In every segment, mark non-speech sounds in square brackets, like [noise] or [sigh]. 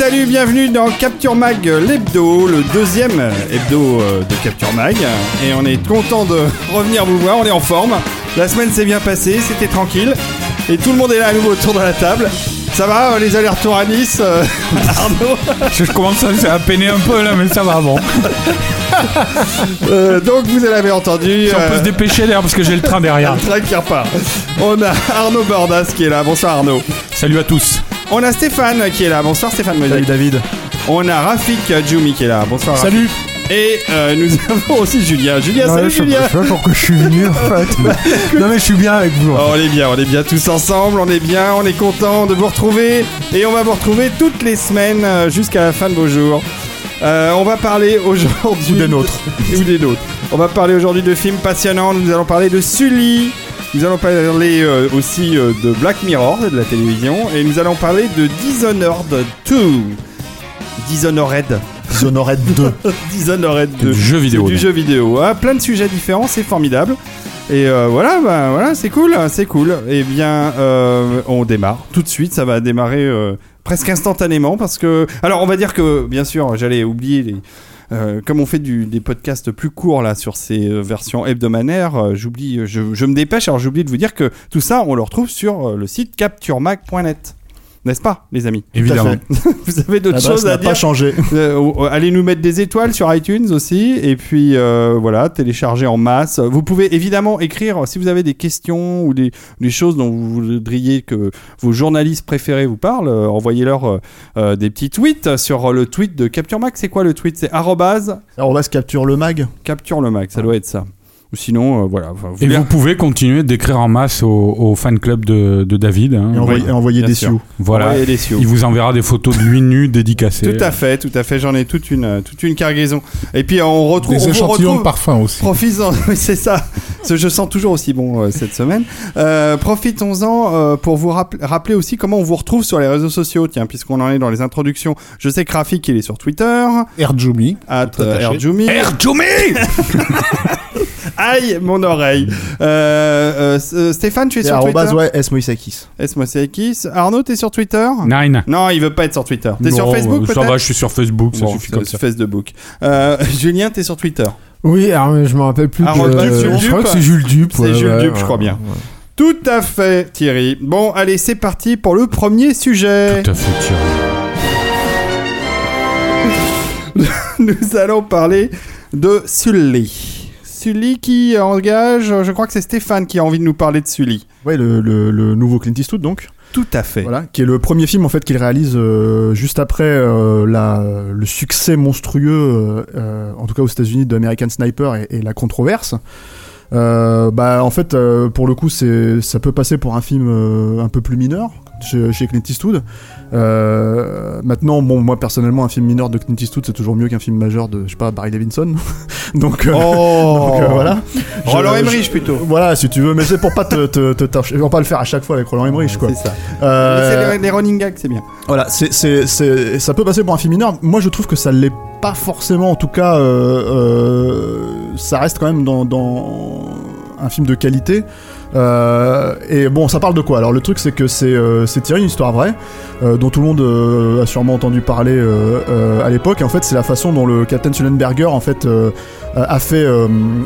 Salut, bienvenue dans Capture Mag, l'hebdo, le deuxième hebdo euh, de Capture Mag. Et on est content de [laughs] revenir vous voir, on est en forme. La semaine s'est bien passée, c'était tranquille. Et tout le monde est là à nouveau autour de la table. Ça va, euh, les allers-retours à Nice euh, [laughs] Arnaud Je commence à, à peiner un peu là, mais ça va bon. [laughs] Euh, Donc vous l'avez entendu. Si on peut euh, se dépêcher d'ailleurs parce que j'ai le train derrière. le train qui repart. On a Arnaud Bordas qui est là. Bonsoir Arnaud. Salut à tous. On a Stéphane qui est là. Bonsoir Stéphane Moïse. David. On a Rafik Djoumi qui est là. Bonsoir. Rafik. Salut. Et euh, nous [laughs] avons aussi Julien. Julien, salut je Julien. je sais pas pourquoi je suis venu en [laughs] fait. non mais je suis bien avec vous. Oh, on est bien, on est bien tous ensemble, on est bien, on est content de vous retrouver et on va vous retrouver toutes les semaines euh, jusqu'à la fin de vos jours. Euh, on va parler aujourd'hui Ou des nôtres. [laughs] ou des nôtres. On va parler aujourd'hui de films passionnants. Nous allons parler de Sully. Nous allons parler euh, aussi euh, de Black Mirror, de la télévision, et nous allons parler de Dishonored 2. Dishonored. Dishonored 2. [laughs] Dishonored 2. Du jeu vidéo. Du jeu vidéo. Ah, plein de sujets différents, c'est formidable. Et euh, voilà, bah, voilà, c'est cool, c'est cool. Eh bien, on démarre tout de suite. Ça va démarrer presque instantanément parce que, alors, on va dire que, bien sûr, j'allais oublier les. Euh, comme on fait du- des podcasts plus courts là sur ces euh, versions hebdomadaires, euh, j'oublie, je, je me dépêche. Alors j'oublie de vous dire que tout ça, on le retrouve sur le site capturemag.net, n'est-ce pas, les amis Évidemment. [laughs] Vous avez d'autres choses à n'a dire pas changé. [laughs] euh, euh, allez nous mettre des étoiles sur iTunes aussi et puis euh, voilà télécharger en masse vous pouvez évidemment écrire si vous avez des questions ou des, des choses dont vous voudriez que vos journalistes préférés vous parlent euh, envoyez-leur euh, euh, des petits tweets sur le tweet de Capture Mac c'est quoi le tweet? C'est arrobase Alors on va se capture le mag. Capture le Mac ça doit être ça ou sinon euh, voilà enfin, vous Et vous pouvez continuer d'écrire en masse au, au fan club de, de David. hein. Et envoyer, et envoyer bien des sioux. Voilà. envoyer des sioux. Il vous enverra des photos de lui nu dédicacées. tout à fait tout à fait j'en ai toute une euh, toute une cargaison et puis on retrouve Des on échantillons retrouve- de parfum aussi. Profitons, [laughs] c'est ça. Ce- Je sens toujours aussi bon euh, cette semaine. Euh, Profitons-en euh, pour vous rapp- rappeler aussi comment on vous retrouve sur les réseaux sociaux. Tiens, puisqu'on en est dans les introductions, je sais que Rafik il est sur Twitter, Erjumi. at Erjumi. Erjumi [laughs] Aïe, mon oreille. Euh, euh, S- euh, Stéphane, tu es Et sur Twitter. ouais, S. Moïsakis. C'est X Arnaud, t'es sur Twitter Nine. Non, il veut pas être sur Twitter. T'es sur Non, Facebook Ça peut-être va, je suis sur Facebook, ça Bon, suffit c'est comme ça. Facebook. Euh, [laughs] Julien, t'es sur Twitter. Oui, alors, je me rappelle plus. Ah, de- Jules euh, Dupe. je crois que c'est Jules Dupe. C'est ouais, Jules ouais, Dupe, je ouais, crois bien. ouais. Tout à fait, Thierry. Bon, allez, c'est parti pour le premier sujet. Tout à fait, Thierry. [laughs] Nous allons parler de Sully. Sully qui engage, je crois que c'est Stéphane qui a envie de nous parler de Sully. Ouais, le, le- le nouveau Clint Eastwood donc. Tout à fait. Voilà, qui est le premier film en fait qu'il réalise euh, juste après euh, la, le succès monstrueux, euh, en tout cas aux États-Unis, de American Sniper et, et la controverse. Bah en fait, pour le coup, c'est ça peut passer pour un film un peu plus mineur chez, chez Clint Eastwood. Euh, maintenant, bon, moi personnellement, un film mineur de Clint Eastwood, c'est toujours mieux qu'un film majeur de, je sais pas, Barry Levinson. [laughs] donc, euh, Oh, donc, euh, voilà. Roland Je- Emmerich plutôt. Voilà, si tu veux, mais c'est pour pas te, te, te, te- pour pas le faire à chaque fois avec Roland Emmerich, quoi. C'est ça. Euh, les, les running gags, c'est bien. voilà, c'est, c'est, c'est, ça peut passer pour un film mineur. Moi, je trouve que ça l'est pas forcément. En tout cas, euh, ça reste quand même dans, dans un film de qualité. Euh, et bon, ça parle de quoi? Alors le truc c'est que c'est euh, tiré d'une histoire vraie euh, dont tout le monde a sûrement entendu parler à l'époque. En fait, c'est la façon dont le capitaine Sullenberger en fait a fait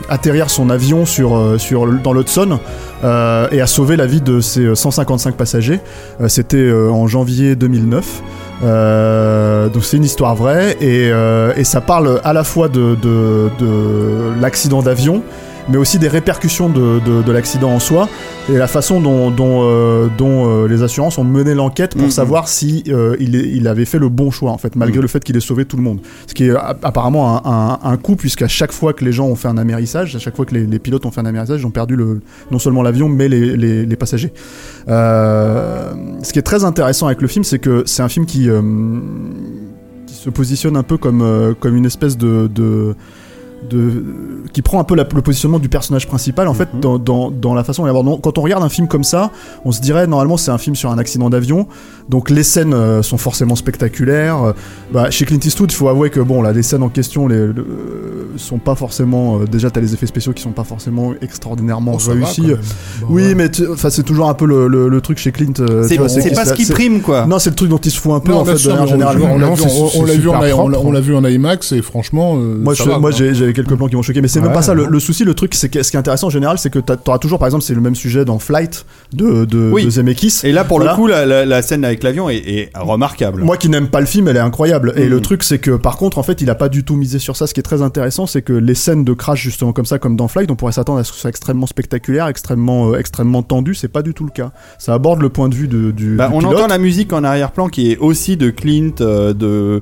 atterrir son avion sur sur dans l'Hudson et a sauvé la vie de ses 155 passagers. C'était en janvier 2009. Euh, donc c'est une histoire vraie et, et ça parle à la fois de, de l'accident d'avion mais aussi des répercussions de, de, de l'accident en soi et la façon dont, dont, euh, dont euh, les assurances ont mené l'enquête pour Mhm. savoir si euh, il, il avait fait le bon choix en fait malgré Mhm. le fait qu'il ait sauvé tout le monde ce qui est a- apparemment un, un, un coup puisqu'à chaque fois que les gens ont fait un amérissage à chaque fois que les, les pilotes ont fait un amérissage ils ont perdu le, non seulement l'avion mais les, les, les passagers ce qui est très intéressant avec le film c'est que c'est un film qui qui se positionne un peu comme, euh, comme une espèce de, de, de- qui prend un peu la- le positionnement du personnage principal en fait Mhm. dans, dans, dans la façon dont Quand on regarde un film comme ça, on se dirait normalement c'est un film sur un accident d'avion, donc les scènes euh, sont forcément spectaculaires. Euh, bah, chez Clint Eastwood, il faut avouer que bon, là, les scènes en question les, le- euh, sont pas forcément. euh, déjà, t'as les effets spéciaux qui sont pas forcément extraordinairement va, réussis. Bon, oui, ouais. mais enfin, c'est toujours un peu le, le, le truc chez Clint. euh, C'est pas ce qui prime, quoi. Non, c'est le truc dont il se fout un peu Non, en fait sûr, de on l'a générale. vu- on l'a vu, en vu IMAX et franchement, euh, Moi, ça je- va, moi quoi. j'ai quelques plans qui m'ont choqué, mais c'est même Ouais, pas ça. Le, souci, le truc, c'est que ce qui est intéressant en général, c'est que t'auras toujours, par exemple, c'est le même sujet dans Flight de, de, Oui. de Zemeckis. Et là, pour Voilà. le coup, la, la- la scène avec l'avion est, est remarquable. Moi qui n'aime pas le film, elle est incroyable. Et Mm. le truc, c'est que par contre, en fait, il a pas du tout misé sur ça. Ce qui est très intéressant, c'est que les scènes de crash, justement comme ça, comme dans Flight, on pourrait s'attendre à ce que ce soit extrêmement spectaculaire, extrêmement, euh, extrêmement tendu. C'est pas du tout le cas. Ça aborde le point de vue de, du, Bah, du on pilote. entend la musique en arrière-plan qui est aussi de Clint, euh, de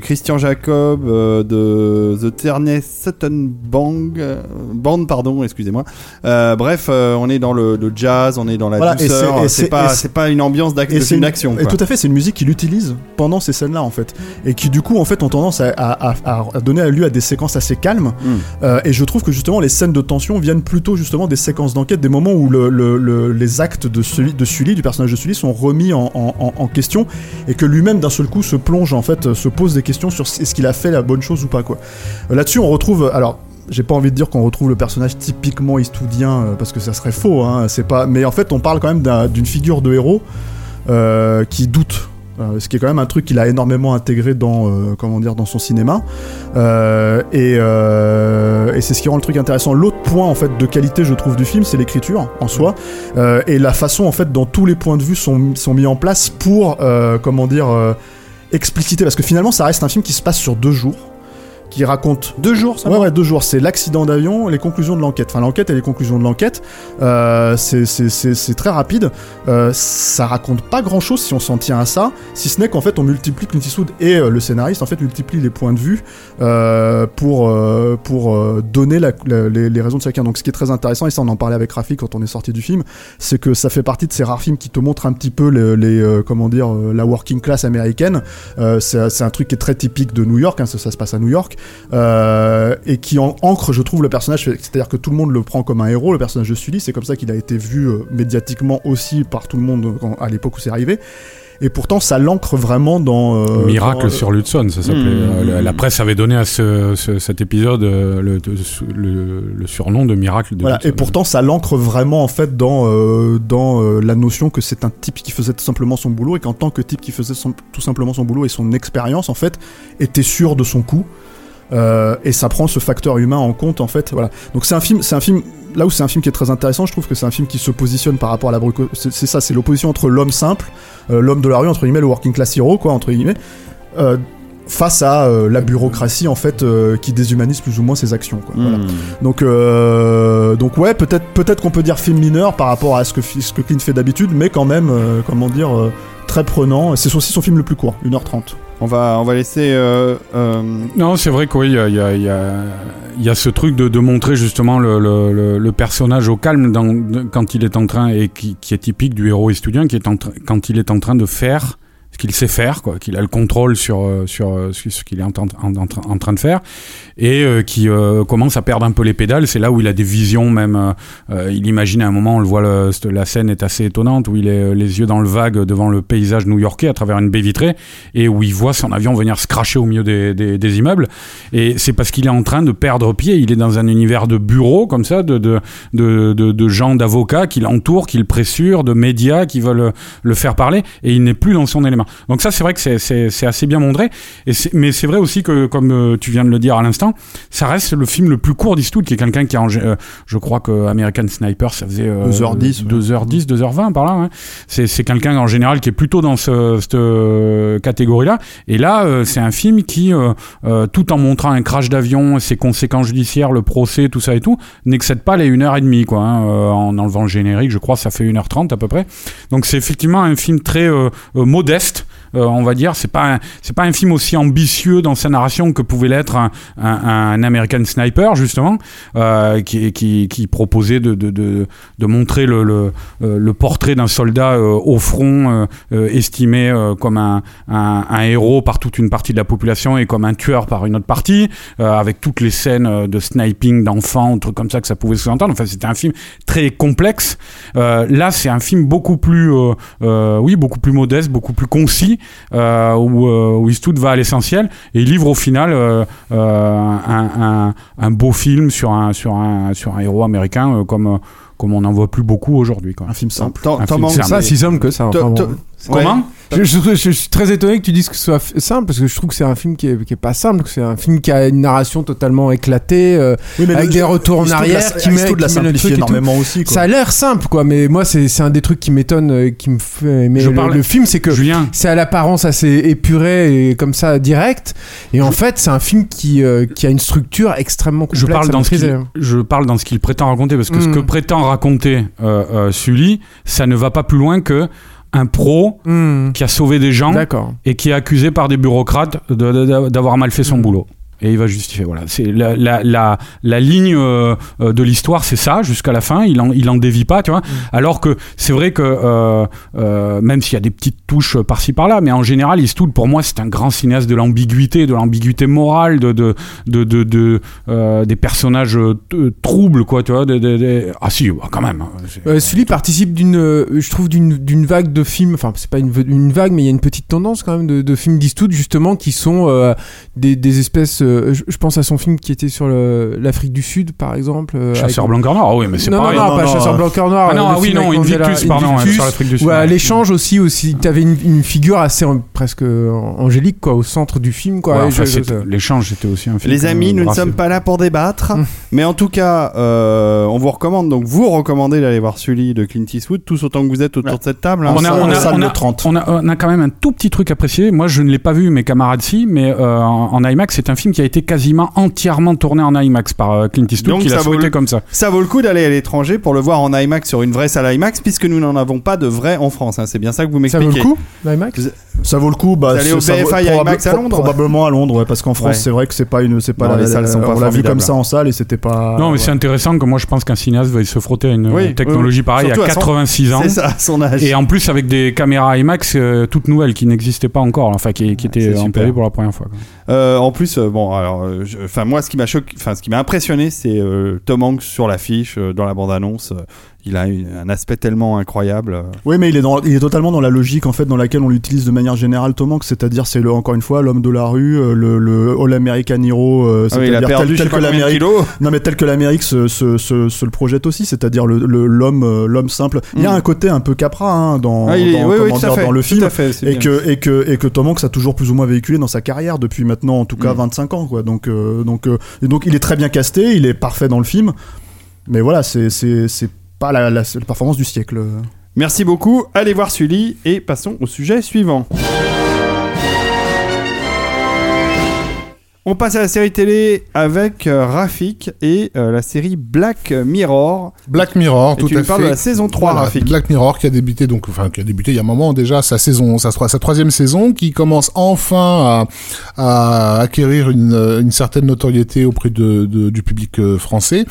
Christian Jacob, euh, de The Terney Sutton Band, euh, Band pardon, excusez-moi. Euh, bref, euh, on est dans le, le jazz, on est dans la Voilà, douceur. c'est- pas, pas une ambiance d'action. Et tout à fait, c'est une musique qu'il utilise pendant ces scènes-là, en fait. Et qui, du coup, en fait, ont tendance à, à- à- à donner lieu à des séquences assez calmes. Mm. Euh, et je trouve que justement, les scènes de tension viennent plutôt justement des séquences d'enquête, des moments où le, le- le- les actes de, celui, de Sully, du personnage de Sully, sont remis en, en- en- en question. Et que lui-même, d'un seul coup, se plonge, en fait, euh, se pose des questions sur est-ce qu'il a fait la bonne chose ou pas, quoi. Euh, Là-dessus, on retrouve. Alors. J'ai pas envie de dire qu'on retrouve le personnage typiquement eastwoodien euh, parce que ça serait faux, hein, c'est pas. Mais en fait, on parle quand même d'un- d'une figure de héros euh, qui doute. Euh, ce qui est quand même un truc qu'il a énormément intégré dans euh, comment dire dans son cinéma Euh, et, euh, c'est ce qui rend le truc intéressant l'autre point en fait de qualité je trouve du film c'est l'écriture en soi Euh, et la façon en fait dont tous les points de vue sont, sont mis en place pour euh, comment dire expliciter parce que finalement ça reste un film qui se passe sur deux jours qui raconte Deux jours, ça Ouais, ouais, deux jours. C'est l'accident d'avion, les conclusions de l'enquête. Enfin, l'enquête et les conclusions de l'enquête. Euh, c'est- très rapide. Euh, ça raconte pas grand chose si on s'en tient à ça. Si ce n'est qu'en fait, on multiplie Clint Eastwood et euh, le scénariste, en fait, multiplie les points de vue euh, pour, euh, pour donner la- la- les, les raisons de chacun. Donc, ce qui est très intéressant, et ça, on en parlait avec Rafi quand on est sorti du film, c'est que ça fait partie de ces rares films qui te montrent un petit peu les, les, comment dire, la working class américaine. C'est c'est un truc qui est très typique de New York. hein, ça, ça se passe à New York euh, et qui en ancre, je trouve, le personnage. C'est-à-dire que tout le monde le prend comme un héros, le personnage de Sully. C'est comme ça qu'il a été vu euh, médiatiquement aussi par tout le monde euh, quand- à l'époque où c'est arrivé. Et pourtant, ça l'ancre vraiment dans. euh, Miracle dans, sur l'Hudson, ça s'appelait. Mmh. Euh, la, la presse avait donné à ce, ce- cet épisode euh, le, le, le surnom de Miracle de Voilà, et pourtant ça l'ancre vraiment en fait dans euh, dans euh, la notion que c'est un type qui faisait tout simplement son boulot et qu'en tant que type qui faisait son- tout simplement son boulot et son expérience en fait était sûr de son coup Euh, et ça prend ce facteur humain en compte en fait voilà donc c'est un film c'est un film là où c'est un film qui est très intéressant je trouve que c'est un film qui se positionne par rapport à la c'est ça c'est l'opposition entre l'homme simple euh, l'homme de la rue entre guillemets le working class hero quoi entre guillemets euh, face à la bureaucratie en fait qui déshumanise plus ou moins ses actions quoi voilà. Hmm. Donc, donc ouais, peut-être, peut-être qu'on peut dire film mineur par rapport à ce que, ce que Clint fait d'habitude, mais quand même, comment dire, très prenant. C'est aussi son film le plus court, 1h30. On va, on va laisser. euh, euh, Non, c'est vrai qu'il y a, y, a, y, a, y a ce truc de, de montrer justement le, le, le, personnage au calme dans, quand il est en train, et qui, qui est typique du héros estudiant, qui est en quand il est en train de faire qu'il sait faire, quoi, qu'il a le contrôle sur euh, sur, euh, ce qu'il est en, train de faire, et euh, qui euh, commence à perdre un peu les pédales. C'est là où il a des visions, même. il imagine à un moment, on le voit, la scène est assez étonnante, où il est les yeux dans le vague devant le paysage new-yorkais à travers une baie vitrée, et où il voit son avion venir se cracher au milieu des, des, des immeubles. Et c'est parce qu'il est en train de perdre pied. Il est dans un univers de bureaux comme ça, de de de, de, de gens d'avocats qui l'entourent, qui le pressurent, de médias qui veulent le faire parler, et il n'est plus dans son élément. Donc ça, c'est vrai que c'est assez bien montré. Et mais c'est vrai aussi que, comme euh, tu viens de le dire à l'instant, ça reste le film le plus court d'Eastwood, qui est quelqu'un qui a, euh, je crois que American Sniper, ça faisait euh, 2h10, 2h10, 2h20 par là. Hein. C'est quelqu'un en général qui est plutôt dans ce, cette euh, catégorie-là. Et là, euh, c'est un film qui, tout en montrant un crash d'avion, ses conséquences judiciaires, le procès, tout ça et tout, n'excède pas les 1h30, quoi. Hein, en enlevant le générique, je crois, ça fait 1h30 à peu près. Donc c'est effectivement un film très modeste on va dire. C'est pas c'est pas un film aussi ambitieux dans sa narration que pouvait l'être un, un, un, American Sniper justement, euh, qui, qui, qui, proposait de, de, de, de montrer le, le, euh, le portrait d'un soldat euh, au front euh, estimé comme un, un, héros par toute une partie de la population et comme un tueur par une autre partie, avec toutes les scènes de sniping d'enfants, trucs comme ça que ça pouvait sous-entendre. Enfin, c'était un film très complexe. là, c'est un film beaucoup plus, oui, beaucoup plus modeste, beaucoup plus concis euh, où, euh, où Eastwood va à l'essentiel et il livre au final euh, un, un, un, beau film sur un, sur un, sur un héros américain comme, comme on n'en voit plus beaucoup aujourd'hui. Un film simple. Un film simple. Ça, si simple que ça. Enfin, bon. Comment? Je, je, je, je, suis très étonné que tu dises que ce soit simple parce que je trouve que c'est un film qui est, qui est pas simple, que c'est un film qui a une narration totalement éclatée, euh, oui, avec le, des retours en arrière, qui met, de la simplifier énormément aussi. Quoi. Ça a l'air simple, quoi, mais moi c'est un des trucs qui m'étonne, euh, qui me fait. Mais le, le, film, c'est que c'est à l'apparence assez épuré et comme ça direct, et en fait c'est un film qui euh, qui a une structure extrêmement complexe. Je parle dans ce qu'il, je parle dans ce qu'il prétend raconter parce que ce que prétend raconter euh, Sully, ça ne va pas plus loin que un pro mmh. qui a sauvé des gens et qui est accusé par des bureaucrates d'avoir mal fait son mmh. boulot et il va justifier. Voilà, c'est la, la, la, la, ligne euh, de l'histoire, c'est ça jusqu'à la fin. Il en, il en dévie pas, tu vois. Mm. Alors que c'est vrai que euh, euh, même s'il y a des petites touches par-ci par-là, mais en général, Eastwood pour moi c'est un grand cinéaste de l'ambiguïté, de l'ambiguïté morale, de de de, de, de euh, des personnages euh, troubles, quoi, tu vois. De, ah si, bah, quand même. Euh, Sully participe d'une, je trouve d'une d'une vague de films. Enfin, c'est pas une, une vague, mais il y a une petite tendance quand même de, de films d'Eastwood justement qui sont des, des espèces je, je, pense à son film qui était sur l'Afrique du Sud, par exemple. Euh, Chasseur avec... blanc cœur noir, ah oui, mais c'est non, pareil. Non, non, pas Chasseur blanc cœur noir. Ah non, ah oui, non, Invictus, pardon, Invictus, sur l'Afrique du Sud. Ouais, l'échange aussi, aussi. T'avais une, une figure assez presque angélique, quoi, au centre du film, quoi. Ouais, enfin, l'échange, c'était aussi un film. Les amis, nous ne sommes pas là pour débattre, mais en tout cas, euh, on vous recommande, donc vous recommandez d'aller voir Sully de Clint Eastwood, tous autant que vous êtes autour de cette table. On a quand même un tout petit truc à préciser. Moi, je ne l'ai pas vu, mes camarades si, mais euh, en IMAX, c'est un film qui a été quasiment entièrement tourné en IMAX par euh, Clint Eastwood, qui l'a souhaité comme ça. Ça vaut le coup d'aller à l'étranger pour le voir en IMAX sur une vraie salle IMAX, puisque nous n'en avons pas de vrai en France. Hein. C'est bien ça que vous m'expliquez. Ça vaut le coup, l'IMAX Ça vaut le coup. Bah, aller au BFI IMAX à Londres Probablement à Londres, ouais, parce qu'en France, ouais. c'est vrai que c'est pas une, c'est pas non, la, les salles sont pas on l'a vu comme ça en salle et c'était pas. Non, mais c'est intéressant que moi je pense qu'un cinéaste va se frotter à une oui, technologie oui, pareille à 86 son... ans. C'est ça, son âge. Et en plus avec des caméras IMAX euh, toutes nouvelles qui n'existaient pas encore, enfin qui, qui étaient employées pour la première fois. Euh, en plus, euh, enfin moi, ce qui m'a choqué, enfin ce qui m'a impressionné, c'est euh, Tom Hanks sur l'affiche euh, dans la bande-annonce. Euh, il a une, un aspect tellement incroyable. Oui, mais il est, dans, il est totalement dans la logique en fait dans laquelle on l'utilise de manière générale Tom Hanks, c'est-à-dire c'est le, encore une fois l'homme de la rue, le, le All American Hero, euh, c'est-à-dire ah oui, tel, tel, que l'Amérique, non mais tel que l'Amérique se, se, se, se, le projette aussi, c'est-à-dire le, l'homme l'homme simple. Mm. Il y a un côté un peu Capra hein, dans, ah, dans, est, oui, oui, dire, fait, dans le film fait, et que, et que et que Tom Hanks a toujours plus ou moins véhiculé dans sa carrière depuis maintenant en tout cas mm. 25 ans quoi. Donc euh, donc euh, et donc il est très bien casté, il est parfait dans le film. Mais voilà, c'est pas la, la, performance du siècle. Merci beaucoup. Allez voir Sully et passons au sujet suivant. On passe à la série télé avec euh, Rafik et euh, la série Black Mirror. Black Mirror, Et tout tu à nous parles fait. de la saison 3, Voilà, Rafik. Black Mirror qui a débuté donc, enfin qui a débuté il y a un moment déjà sa saison, sa, sa troisième saison, qui commence enfin à, à acquérir une, euh, une certaine notoriété auprès de, de- du public euh, français.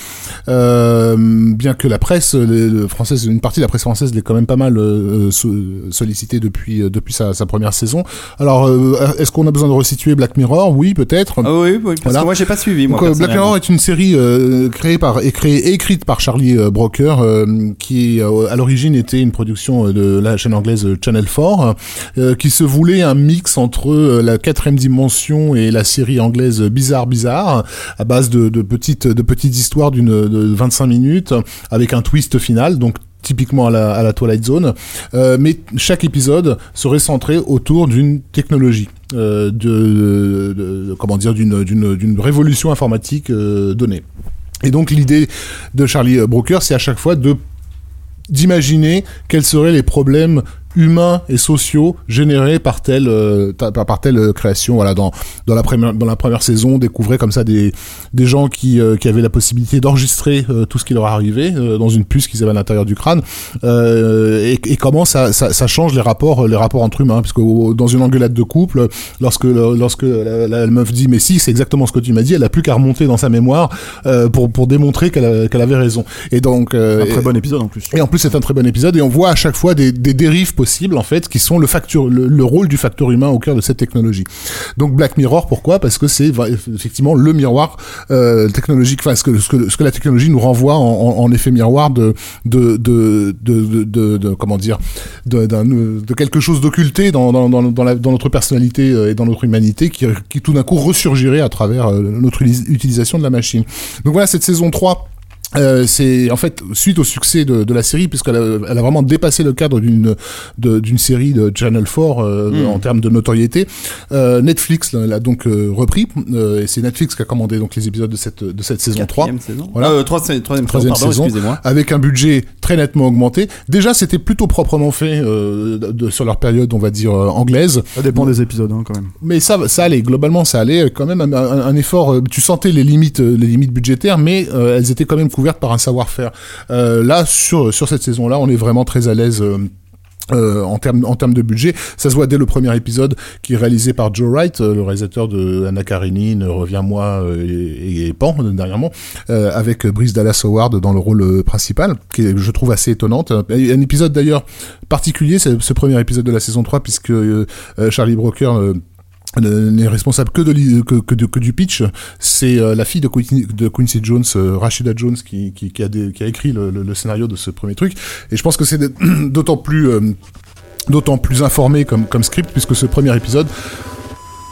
Euh, bien que la presse les- le française, une partie de la presse française l'ait quand même pas mal euh, so- depuis euh, depuis sa, sa première saison. Alors, euh, est-ce qu'on a besoin de resituer Black Mirror? Oui, peut-être. Ah oui, oui, parce Voilà. que moi j'ai pas suivi. Moi, Donc, euh, Black. Mirror est une série euh, créée par et créée et écrite par Charlie euh, Broker, euh, qui à l'origine était une production de la chaîne anglaise Channel 4, euh, qui se voulait un mix entre la quatrième dimension et la série anglaise Bizarre Bizarre, à base de, de petites de petites histoires d'une de 25 minutes avec un twist final. Donc typiquement à la, à la Twilight Zone, Euh, mais chaque épisode serait centré autour d'une technologie, de- comment dire, d'une révolution informatique euh, donnée. Et donc l'idée de Charlie Brooker, c'est à chaque fois d'imaginer quels seraient les problèmes humains et sociaux générés par telle euh, par, par telle euh, création. Voilà dans dans la première dans la première saison on découvrait comme ça des des gens qui euh, qui avaient la possibilité d'enregistrer euh, tout ce qui leur arrivait euh, dans une puce qu'ils avaient à l'intérieur du crâne. Euh, et, et comment ça, ça ça change les rapports les rapports entre humains? Parce que dans une engueulade de couple lorsque lorsque la, la- la meuf dit mais si c'est exactement ce que tu m'as dit elle a plus qu'à remonter dans sa mémoire euh, pour pour démontrer qu'elle a- qu'elle avait raison. Et donc euh, Un très bon épisode en plus. et en plus, c'est un très bon épisode et on voit à chaque fois des, des dérives possibles en fait, qui sont le facteur, le, le rôle du facteur humain au cœur de cette technologie. Donc Black Mirror, pourquoi? Parce que c'est effectivement le miroir euh, technologique, enfin ce que, ce que la technologie nous renvoie en, effet miroir de de de comment dire de, quelque chose d'occulté dans notre personnalité euh, et dans notre humanité qui, qui tout d'un coup ressurgirait à travers euh, notre utilisation de la machine. Donc voilà cette saison 3 euh, c'est en fait suite au succès de, de la série puisqu'elle a, elle a vraiment dépassé le cadre d'une de- d'une série de Channel 4 euh, Mm. en termes de notoriété. Euh, Netflix l'a donc euh, repris euh, et c'est Netflix qui a commandé donc les épisodes de cette de cette saison 3 Quatrième saison. Voilà. Euh, trois- troisième, Troisième saison, pardon, saison. excusez-moi. avec un budget très nettement augmenté. Déjà, c'était plutôt proprement fait euh, de, sur leur période, on va dire euh, anglaise. Ça dépend des épisodes hein, quand même. Mais ça, ça allait. Globalement, ça allait. Quand même, un, un- un effort. Tu sentais les limites, les limites budgétaires, mais euh, elles étaient quand même couvertes par un savoir-faire. Euh, là, sur sur cette saison-là, on est vraiment très à l'aise. euh, euh, en termes en termes de budget, ça se voit dès le premier épisode qui est réalisé par Joe Wright, le réalisateur de Anna Karenine, Reviens-moi et, et Pan dernièrement, avec Brice Dallas Howard dans le rôle principal, qui est, je trouve assez étonnante. Un épisode d'ailleurs particulier, c'est ce premier épisode de la saison 3, puisque Charlie Broker n'est responsable que, de, l'i- que, que, de- que du pitch. C'est euh, la fille de Quincy, de Quincy Jones, euh, Rashida Jones, qui, qui, qui, a des- qui a écrit le, le- le scénario de ce premier truc. Et je pense que c'est de- [clears throat] d'autant plus... euh, d'autant plus informé comme, comme script puisque ce premier épisode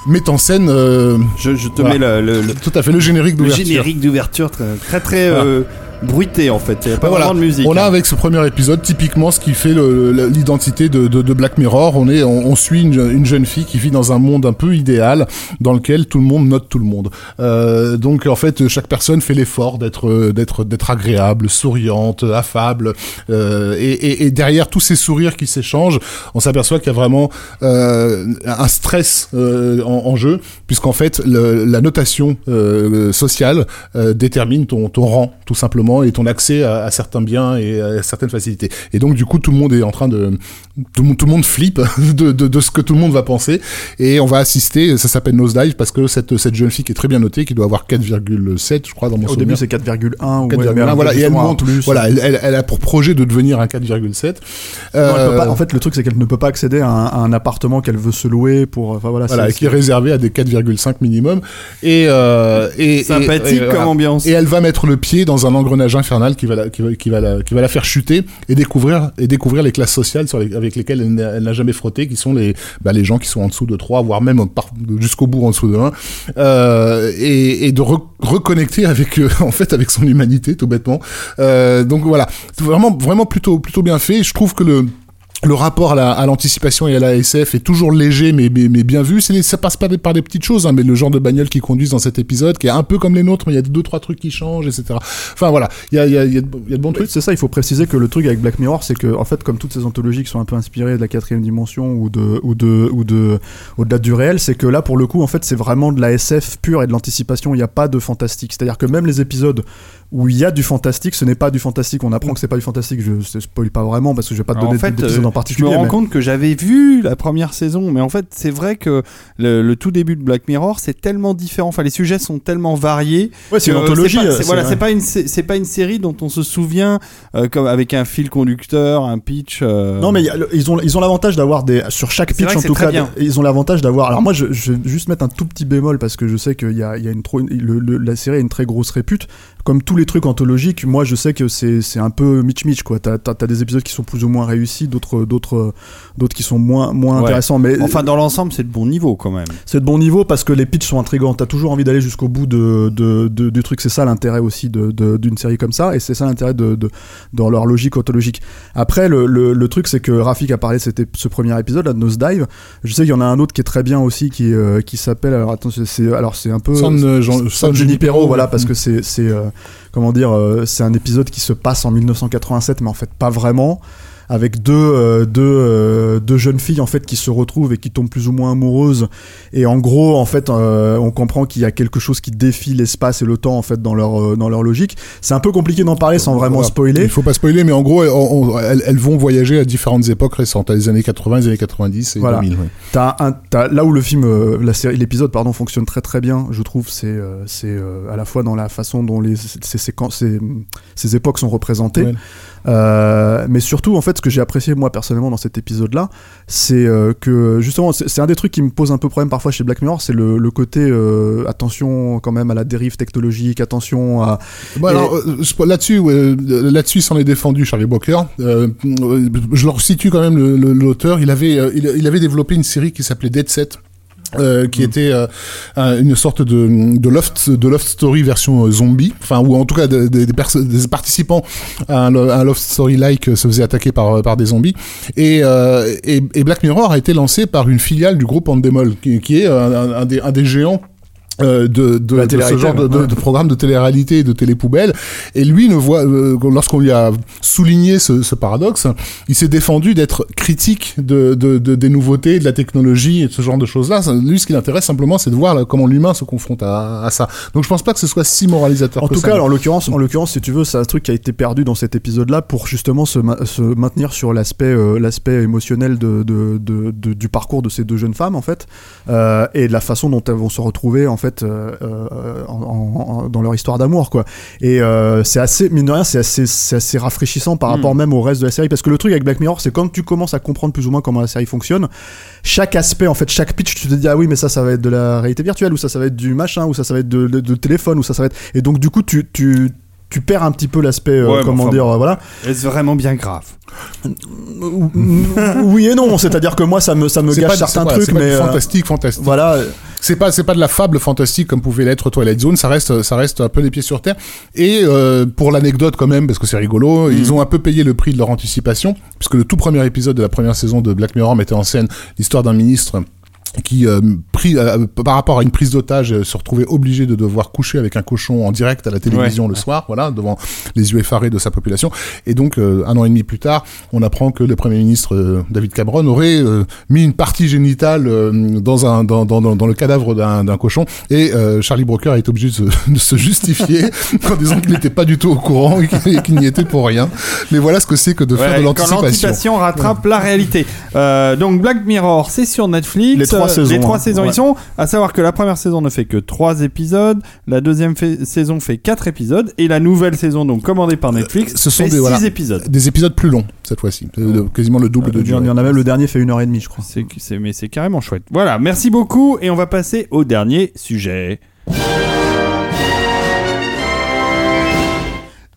met en scène euh, Je, je te Voilà. mets le, le- le- tout à fait le générique le d'ouverture. générique d'ouverture très très, très Voilà. Bruité en fait. Il n'y a pas voilà. vraiment de musique. On a hein. avec ce premier épisode typiquement ce qui fait l'identité de, de, de Black Mirror. On est, on, on suit une, une jeune fille qui vit dans un monde un peu idéal dans lequel tout le monde note tout le monde. Euh, donc en fait, chaque personne fait l'effort d'être, d'être, d'être agréable, souriante, affable. Euh, et, et, et derrière tous ces sourires qui s'échangent, on s'aperçoit qu'il y a vraiment euh, un stress euh, en, en jeu, puisqu'en fait le- la notation euh, sociale euh, détermine ton, ton rang tout simplement et ton accès à, à certains biens et à certaines facilités. Et donc du coup tout le monde est en train de tout le monde, tout le monde flippe [laughs] de, de, de ce que tout le monde va penser et on va assister. Ça s'appelle Nosedive parce que cette cette jeune fille qui est très bien notée, qui doit avoir 4,7 je crois dans mon Au début c'est 4,1 ou 4,1, voilà, et elle monte, plus. voilà, elle, elle, elle a pour projet de devenir un 4,7. Non, elle peut Euh, en fait, le truc, c'est qu'elle ne peut pas accéder à un, à un appartement qu'elle veut se louer pour. Enfin voilà. qui est réservé à des 4,5 minimum. Et, euh, et Sympathique et- et, comme voilà. ambiance. Et elle va mettre le pied dans un engrenage infernal qui va la, qui va, qui va qui va la faire chuter et découvrir, et découvrir les classes sociales avec lesquelles elle n'a jamais frotté, qui sont les, bah, les gens qui sont en dessous de 3, voire même jusqu'au bout en dessous de 1. Euh, et, de re- reconnecter avec, euh, [laughs] en fait, avec son humanité, tout bêtement. Euh, donc voilà. Vraiment, vraiment plutôt, plutôt bien fait. Je trouve que le, le rapport à la- à l'anticipation et à la SF est toujours léger mais, bien vu. Ça passe pas par des petites choses, hein, mais le genre de bagnole qu'ils conduisent dans cet épisode, qui est un peu comme les nôtres, mais il y a deux trois trucs qui changent, etc. Enfin voilà, il y a, de- bons trucs. c'est ça, il faut préciser que le truc avec Black Mirror, c'est que, en fait, comme toutes ces anthologies qui sont un peu inspirées de la quatrième dimension ou de, ou de, ou de, au-delà du réel, c'est que là, pour le coup, en fait, c'est vraiment de la SF pure et de l'anticipation. Il n'y a pas de fantastique. C'est-à-dire que même les épisodes où il y a du fantastique, ce n'est pas du fantastique. On apprend que c'est pas du fantastique. Je ne spoil pas vraiment parce que je vais pas te Alors, donner en fait, d'épisode en Je particulier. me rends mais- compte que j'avais vu la première saison, mais en fait, c'est vrai que le, le tout début de Black Mirror, c'est tellement différent. Enfin, les sujets sont tellement variés. Ouais, c'est une anthologie. Pas, euh, c'est- voilà, c'est pas une, c'est pas une série dont on se souvient euh, comme avec un fil conducteur, un pitch. euh, Non mais y a ils ont ils ont l'avantage d'avoir des sur chaque pitch en tout cas bien. ils ont l'avantage d'avoir alors moi je, je vais juste mettre un tout petit bémol parce que je sais qu'il y a, il y a une trop le- le- la série a une très grosse répute comme tous les trucs anthologiques moi je sais que c'est c'est un peu mitch mitch quoi t'as t'as t'as des épisodes qui sont plus ou moins réussis d'autres d'autres d'autres qui sont moins moins Ouais. intéressants mais Enfin, dans l'ensemble, c'est de bon niveau quand même. c'est de bon niveau parce que les pitchs sont intrigants. T'as toujours envie d'aller jusqu'au bout de, de, de- du truc. C'est ça l'intérêt aussi d'une série comme ça. Et c'est ça l'intérêt de, de, dans leur logique ontologique. Après, le, le, le truc, c'est que Rafik a parlé de ce premier épisode, là, de Nosedive. Je sais qu'il y en a un autre qui est très bien aussi, qui, euh, qui s'appelle. Alors, attends, c'est, alors, c'est un peu. San, euh, Jean- San San Junipero, Junipero, voilà, parce que c'est, c'est euh, comment dire, euh, c'est un épisode qui se passe en 1987, mais en fait pas vraiment, avec deux, euh, deux, euh, deux jeunes filles en fait qui se retrouvent et qui tombent plus ou moins amoureuses. Et en gros, en fait, euh, on comprend qu'il y a quelque chose qui défie l'espace et le temps en fait dans leur dans leur logique. C'est un peu compliqué d'en parler sans vraiment Voilà. spoiler. Il faut pas spoiler, mais en gros, on- on- elles, elles vont voyager à différentes époques récentes, à les années 80, les années 90 et Voilà. 2000. ouais. T'as un, t'as- là où le film, la série, l'épisode, pardon, fonctionne très très bien, je trouve, c'est c'est à la fois dans la façon dont les ces séquences, ces, ces époques sont représentées, Ouais. Euh, mais surtout en fait, ce que j'ai apprécié moi personnellement dans cet épisode-là, c'est euh, que justement, c'est un des trucs qui me pose un peu problème parfois chez Black Mirror, c'est le, le côté euh, attention quand même à la dérive technologique, attention à Bon, Et- alors, là-dessus, là-dessus, s'en est défendu, Charlie euh, je leur situe quand même l'auteur. Il avait, il, il avait développé une série qui s'appelait Dead Set. Euh, qui était euh, un- une sorte de, de loft de loft story version euh, zombie. Enfin ou en tout cas de- de- des, participants à un, lo- un loft story like euh, se faisaient attaquer par par des zombies. Et, euh, et, et Black Mirror a été lancé par une filiale du groupe Endemol qui, qui est un, des, un des géants euh, de, de, ce genre de, de, ouais. de programme de télé-réalité et de télé-poubelle. Et lui ne voit, euh, lorsqu'on lui a souligné ce, ce paradoxe, il s'est défendu d'être critique de, de, de- des nouveautés, de la technologie et de ce genre de choses-là. Lui, ce qui l'intéresse simplement, c'est de voir là, comment l'humain se confronte à, à ça. Donc je pense pas que ce soit si moralisateur En que tout ça. cas, en l'occurrence, en l'occurrence, si tu veux, c'est un truc qui a été perdu dans cet épisode-là pour justement se, ma- se maintenir sur l'aspect, euh, l'aspect émotionnel de, du parcours de ces deux jeunes femmes en fait, euh, et de la façon dont elles vont se retrouver en fait euh, euh, en- en- en- dans leur histoire d'amour quoi. Et euh, c'est assez, mine de rien, c'est assez, c'est assez rafraîchissant par Mm. rapport même au reste de la série, parce que le truc avec Black Mirror, c'est quand tu commences à comprendre plus ou moins comment la série fonctionne, chaque aspect, en fait, chaque pitch, tu te dis ah oui, mais ça, ça va être de la réalité virtuelle, ou ça, ça va être du machin, ou ça, ça va être de, de- de téléphone, ou ça, ça va être. Et donc, du coup, tu, tu, tu perds un petit peu l'aspect, euh, Ouais, comment enfin, dire, euh, voilà. Est-ce vraiment bien grave? Oui et non, c'est-à-dire que moi, ça me, ça me gâche pas, certains trucs, c'est pas mais. fantastique, fantastique. voilà, c'est pas c'est pas de la fable fantastique comme pouvait l'être Twilight Zone ça reste ça reste un peu les pieds sur terre et euh, pour l'anecdote quand même parce que c'est rigolo Mhm. ils ont un peu payé le prix de leur anticipation puisque le tout premier épisode de la première saison de Black Mirror mettait en scène l'histoire d'un ministre qui euh, pris euh, par rapport à une prise d'otage euh, se retrouvait obligé de devoir coucher avec un cochon en direct à la télévision Ouais. le soir voilà devant les yeux effarés de sa population et donc euh, un an et demi plus tard on apprend que le premier ministre euh, David Cameron aurait euh, mis une partie génitale euh, dans un dans, dans, dans, le cadavre d'un d'un cochon et euh, Charlie Brooker est obligé de se, [laughs] de se justifier [laughs] en disant qu'il n'était pas du tout au courant et qu'il n'y était pour rien mais voilà ce que c'est que de faire Ouais, de quand l'anticipation l'anticipation rattrape la réalité. Euh, donc Black Mirror, c'est sur Netflix. Les trois Euh, saisons, Les trois hein. saisons, Ouais. ils sont. À savoir que la première saison ne fait que trois épisodes, la deuxième fait- saison fait quatre épisodes, et la nouvelle saison, donc commandée par Netflix, ce sont fait des- six voilà. épisodes. des épisodes plus longs cette fois-ci Euh, quasiment le double de il y durée en a même le dernier fait une heure et demie, je crois. C'est, c'est- mais c'est carrément chouette. Voilà, merci beaucoup, et on va passer au dernier sujet.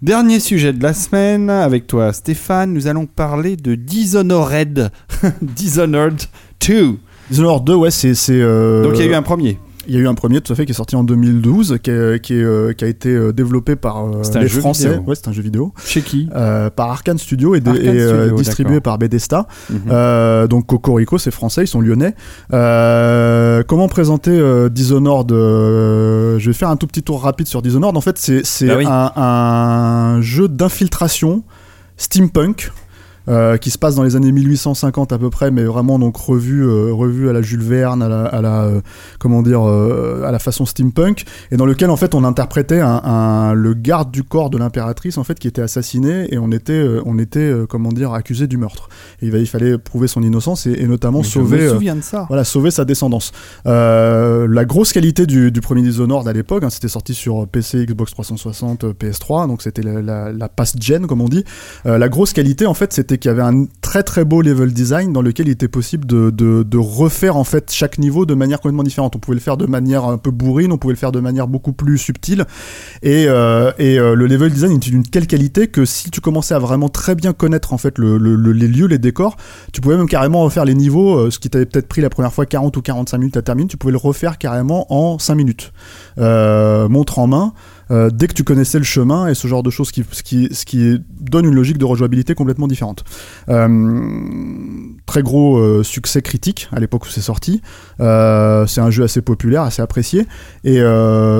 Dernier sujet de la semaine avec toi Stéphane, nous allons parler de Dishonored, [laughs] Dishonored 2. Dishonored 2, ouais, c'est. c'est, euh, Donc il y a eu un premier. Il y a eu un premier tout à fait qui est sorti en 2012, qui, est- qui, est, euh, qui a été euh, développé par euh, C'est les Français. Ouais, c'est un jeu vidéo. Chez qui Euh, par Arkane Studio et, de- Arkane et, euh, Studio, distribué d'accord. par Bethesda. Mhm. Euh, donc Cocorico, c'est français, ils sont lyonnais. Euh, comment présenter euh, Dishonored euh, Je vais faire un tout petit tour rapide sur Dishonored. En fait, c'est c'est Bah oui. un, un jeu d'infiltration steampunk. Euh, qui se passe dans les années 1850 à peu près, mais vraiment donc revu, euh, revu à la Jules Verne, à la, à la euh, comment dire, à la façon steampunk, et dans lequel en fait on interprétait un, un- le garde du corps de l'impératrice en fait qui était assassiné et on était, on était comment dire accusé du meurtre. Et il, fallait prouver son innocence et, et notamment Mais sauver. De ça. voilà, sauver sa descendance. La grosse qualité du, du premier Dishonored à l'époque, hein, c'était sorti sur PC, Xbox 360, euh, PS3, donc c'était la, la, la past gen comme on dit. La grosse qualité en fait, c'était qu'il y avait un très très beau level design dans lequel il était possible de, refaire en fait chaque niveau de manière complètement différente. On pouvait le faire de manière un peu bourrine, on pouvait le faire de manière beaucoup plus subtile. Et, euh, euh, le level design était d'une telle qualité que si tu commençais à vraiment très bien connaître en fait le, le- le- les lieux, les décors, tu pouvais même carrément refaire les niveaux, euh, ce qui t'avait peut-être pris la première fois 40 ou 45 minutes à terminer, tu pouvais le refaire carrément en 5 minutes. Montre en main, euh, dès que tu connaissais le chemin et ce genre de choses, qui, ce, qui, ce qui donne une logique de rejouabilité complètement différente. Euh, très gros euh, succès critique à l'époque où c'est sorti. C'est un jeu assez populaire, assez apprécié. Et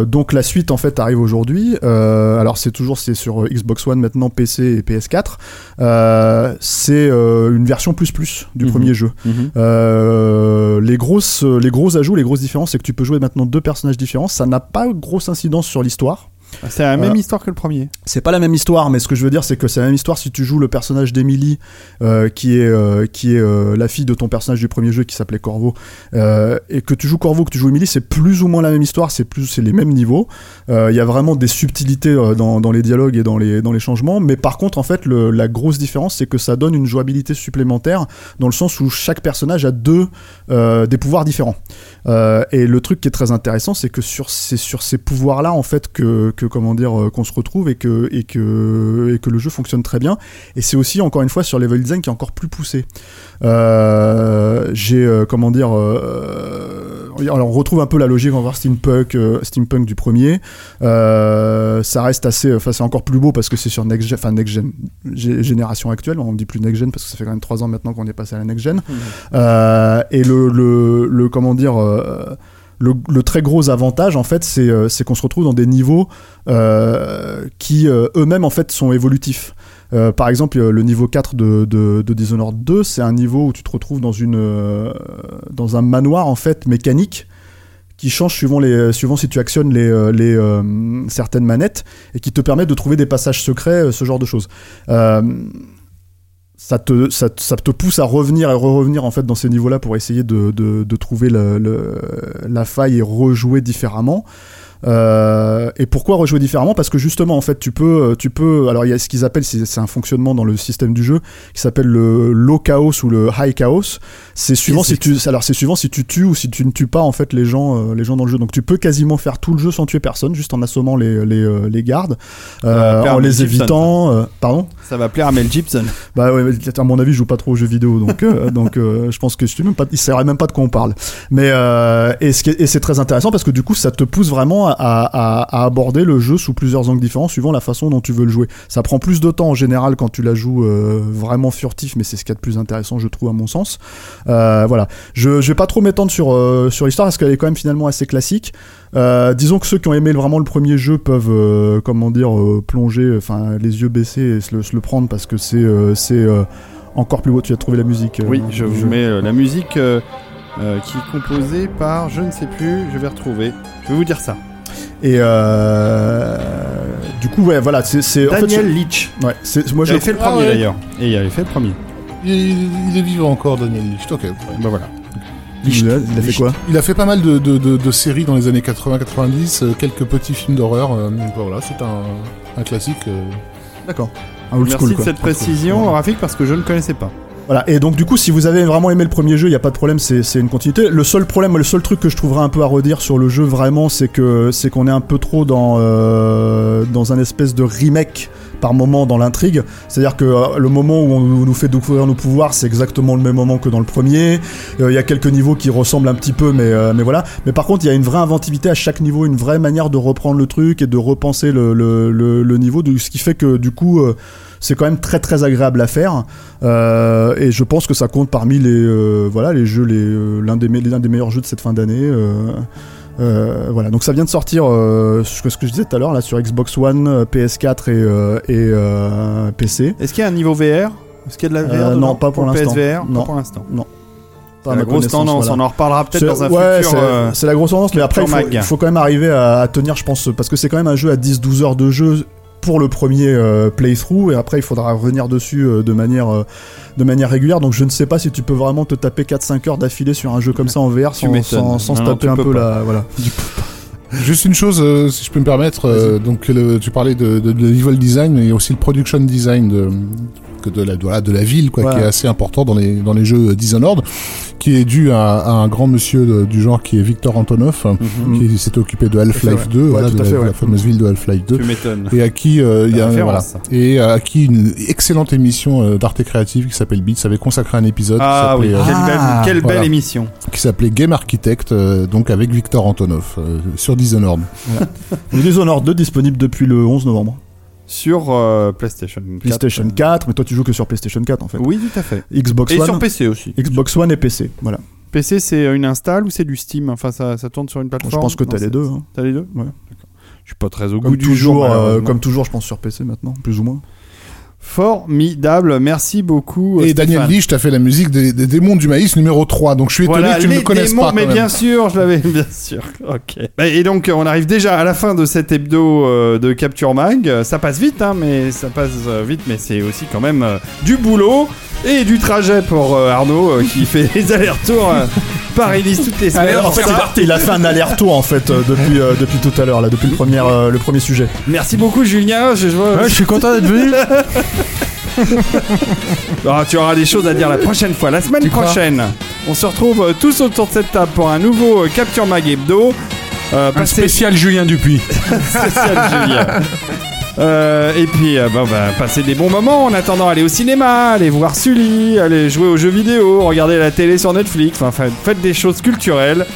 donc la suite en fait arrive aujourd'hui. Alors c'est toujours c'est sur Xbox One maintenant, PC et PS4. Euh, c'est une version plus plus du Mhm. premier jeu. Mhm. Euh, les grosses, les gros ajouts, les grosses différences, c'est que tu peux jouer maintenant deux personnages différents. Ça n'a pas grosse incidence sur l'histoire. C'est la même Voilà. histoire que le premier. C'est pas la même histoire, mais ce que je veux dire, c'est que c'est la même histoire si tu joues le personnage d'Emily, euh, qui est, euh, qui est euh, la fille de ton personnage du premier jeu qui s'appelait Corvo, euh, et que tu joues Corvo, que tu joues Emily, c'est plus ou moins la même histoire, c'est plus, c'est les mêmes niveaux. Euh, Il y a vraiment des subtilités euh, dans, dans les dialogues et dans les, dans les changements, mais par contre, en fait, le- la grosse différence, c'est que ça donne une jouabilité supplémentaire dans le sens où chaque personnage a deux euh, des pouvoirs différents. Euh, et le truc qui est très intéressant, c'est que sur ces, sur ces pouvoirs-là, en fait, que, que comment dire, euh, qu'on se retrouve et que, et, que, et que le jeu fonctionne très bien. Et c'est aussi, encore une fois, sur level design qui est encore plus poussé. Euh, J'ai, euh, comment dire, alors on retrouve un peu la logique, on va voir steampunk, steampunk du premier. Ça reste assez, enfin c'est encore plus beau parce que c'est sur next gen, enfin next gen, gé- génération actuelle. On dit plus next gen parce que ça fait quand même trois ans maintenant qu'on est passé à la next gen. Euh, et le, le, le comment dire. Le, très gros avantage en fait c'est euh, qu'on se retrouve dans des niveaux euh, qui euh, eux-mêmes en fait sont évolutifs. Par exemple le niveau 4 de, de, Dishonored 2 c'est un niveau où tu te retrouves dans une dans un manoir en fait mécanique qui change suivant les suivant si tu actionnes les, certaines manettes et qui te permet de trouver des passages secrets ce genre de choses ça te, ça, ça te pousse à revenir et re-revenir en fait dans ces niveaux-là pour essayer de, de, trouver la faille et rejouer différemment. Euh, et pourquoi rejouer différemment? Parce que justement, en fait, tu peux, tu peux. Alors, il y a ce qu'ils appellent, c'est un fonctionnement dans le système du jeu qui s'appelle le low chaos ou le high chaos. C'est suivant si tu, alors c'est suivant si tu tues ou si tu ne tues pas en fait les gens, euh, les gens dans le jeu. Donc, tu peux quasiment faire tout le jeu sans tuer personne, juste en assommant les les, euh, les gardes, euh, en les évitant. euh, pardon? Ça va plaire à Mel Gibson. bah ouais, à mon avis, je joue pas trop aux jeux vidéo, donc euh, [laughs] donc euh, je pense que je même pas, il saurait même pas de quoi on parle. Mais euh, ce et c'est très intéressant parce que du coup, ça te pousse vraiment à, à, à aborder le jeu sous plusieurs angles différents, suivant la façon dont tu veux le jouer. Ça prend plus de temps en général quand tu la joues euh, vraiment furtif, mais c'est ce qu'il y a de plus intéressant, je trouve, à mon sens. Euh, voilà. Je, je vais pas trop m'étendre sur euh, sur l'histoire parce qu'elle est quand même finalement assez classique. Euh, disons que ceux qui ont aimé vraiment le premier jeu peuvent, comment dire, plonger, enfin les yeux baissés et se le, se le prendre parce que c'est c'est encore plus beau. Tu as trouvé la musique. Oui, je vous jeu. mets la musique euh, qui est composée par, je ne sais plus, je vais retrouver. Je vais vous dire ça. Et euh, du coup, ouais, voilà, c'est c'est- en fait, Daniel Leach. ouais, c'est moi J'avais fait le Ah premier ouais. d'ailleurs. Et il avait fait le premier. Il, il est vivant encore, Daniel Licht. Ok. Bah voilà. il a, il a fait quoi Il a fait pas mal de, de, de, de séries dans les années 80-90, euh, quelques petits films d'horreur. euh, donc voilà, c'est un, un classique. euh. D'accord. Un old Merci school, de quoi. cette précision, Rafik, parce que je ne connaissais pas. Voilà, et donc du coup, si vous avez vraiment aimé le premier jeu, il n'y a pas de problème, c'est une continuité. Le seul problème, le seul truc que je trouverais un peu à redire sur le jeu, vraiment, c'est que c'est qu'on est un peu trop dans, euh, dans un espèce de remake par moment dans l'intrigue. C'est-à-dire que euh, le moment où on nous fait découvrir nos pouvoirs, c'est exactement le même moment que dans le premier. Euh, Il y a quelques niveaux qui ressemblent un petit peu, mais, euh, mais voilà. Mais par contre, il y a une vraie inventivité à chaque niveau, une vraie manière de reprendre le truc et de repenser le, le, le, le niveau, ce qui fait que du coup, euh, c'est quand même très très agréable à faire. Euh, et je pense que ça compte parmi les, euh, voilà, les jeux, les, euh, l'un des, l'un des meilleurs jeux de cette fin d'année. euh, voilà, donc ça vient de sortir, euh, ce que je disais tout à l'heure là sur Xbox One, euh, PS4 et, euh, et PC. Est-ce qu'il y a un niveau VR Est-ce qu'il y a de la VR non, pas pour l'instant. PSVR Non. Pas pour l'instant. Pas à C'est la grosse tendance. voilà. On en reparlera peut-être dans un ouais, futur. c'est c'est la grosse tendance, mais après, il faut, quand même arriver à, à tenir, je pense, parce que c'est quand même un jeu à 10-12 heures de jeu pour le premier euh, playthrough, et après, il faudra revenir dessus euh, de, manière, euh, de manière régulière. Donc, je ne sais pas si tu peux vraiment te taper 4-5 heures d'affilée sur un jeu comme ça en VR sans, sans, sans se Non, taper un peu pas. la. Voilà. Juste une chose, euh, si je peux me permettre, euh, donc le, tu parlais de, de, de level design, mais il y a aussi le production design de, que de, la, voilà, de la ville, quoi, Ouais. qui est assez important dans les, dans les jeux Dishonored, qui est dû à, à un grand monsieur de- du genre qui est Victor Antonov, mhm. qui s'est occupé de Half-Life ouais. 2, Ouais, voilà, de la, fait, de ouais. la fameuse ville de Half-Life 2. Tu m'étonnes. Et à qui euh, il y a voilà et à qui une excellente émission euh, d'Arte Créative qui s'appelle Beats avait consacré un épisode Ah qui oui, s'appelait quelle euh, belle, Ah, quelle belle voilà. émission. qui s'appelait Game Architect euh, donc avec Victor Antonov euh, sur Dishonored. Le [laughs] Dishonored 2 disponible depuis le 11 novembre. Sur euh, PlayStation 4. PlayStation 4, mais toi, tu joues que sur PlayStation 4 en fait. Oui, tout à fait. Xbox Et One. sur PC aussi. Xbox One et PC, voilà. PC, c'est une install ou c'est du Steam? Enfin, ça, ça tourne sur une plateforme? Je pense que t'as les deux. hein. T'as les deux? Ouais. Je suis pas très au goût Comme du toujours, jour. euh, comme toujours, je pense sur PC maintenant, plus ou moins. Formidable, merci beaucoup. Et euh, Daniel Stéphane. Lich t'a fait la musique des, des démons du maïs numéro 3 donc je suis étonné Voilà, que tu ne le connaisses démons, pas mais même. bien sûr, je l'avais, [laughs] bien sûr. Ok. Bah, Et donc, on arrive déjà à la fin de cet hebdo euh, de Capture Mag. Ça passe vite, hein, mais ça passe euh, vite, mais c'est aussi quand même euh, du boulot et du trajet pour euh, Arnaud euh, qui fait les allers-retours euh, Paris-Nice toutes les semaines. en fait, Ça, il a fait un aller-retour en fait euh, depuis, euh, depuis tout à l'heure, là, depuis le premier, euh, le premier sujet. Merci beaucoup, Julien. Je, je vois- Ouais, je suis content d'être venu. [laughs] Ah, tu auras des choses à dire la prochaine fois. La semaine crois prochaine, on se retrouve euh, tous autour de cette table pour un nouveau euh, Capture Mag hebdo. Euh, Un passez- spécial Julien Dupuis. [laughs] spécial Julien. Euh, et puis, euh, bon, bah, passez des bons moments en attendant aller au cinéma, aller voir Sully, aller jouer aux jeux vidéo, regarder la télé sur Netflix, enfin, fa- faites des choses culturelles.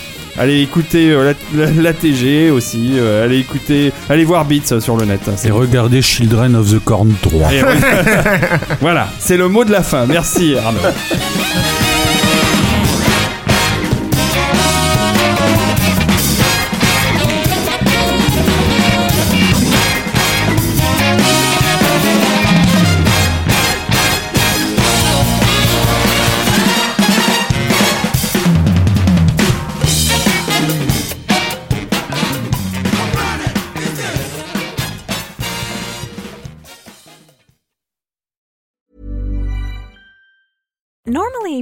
Allez écouter euh, la, la- la TG aussi, euh, allez écouter, allez voir Beats euh, sur le net. hein, c'est Et regardez Children of the Corn 3. et oui. [laughs] voilà, c'est le mot de la fin. Merci Arnaud.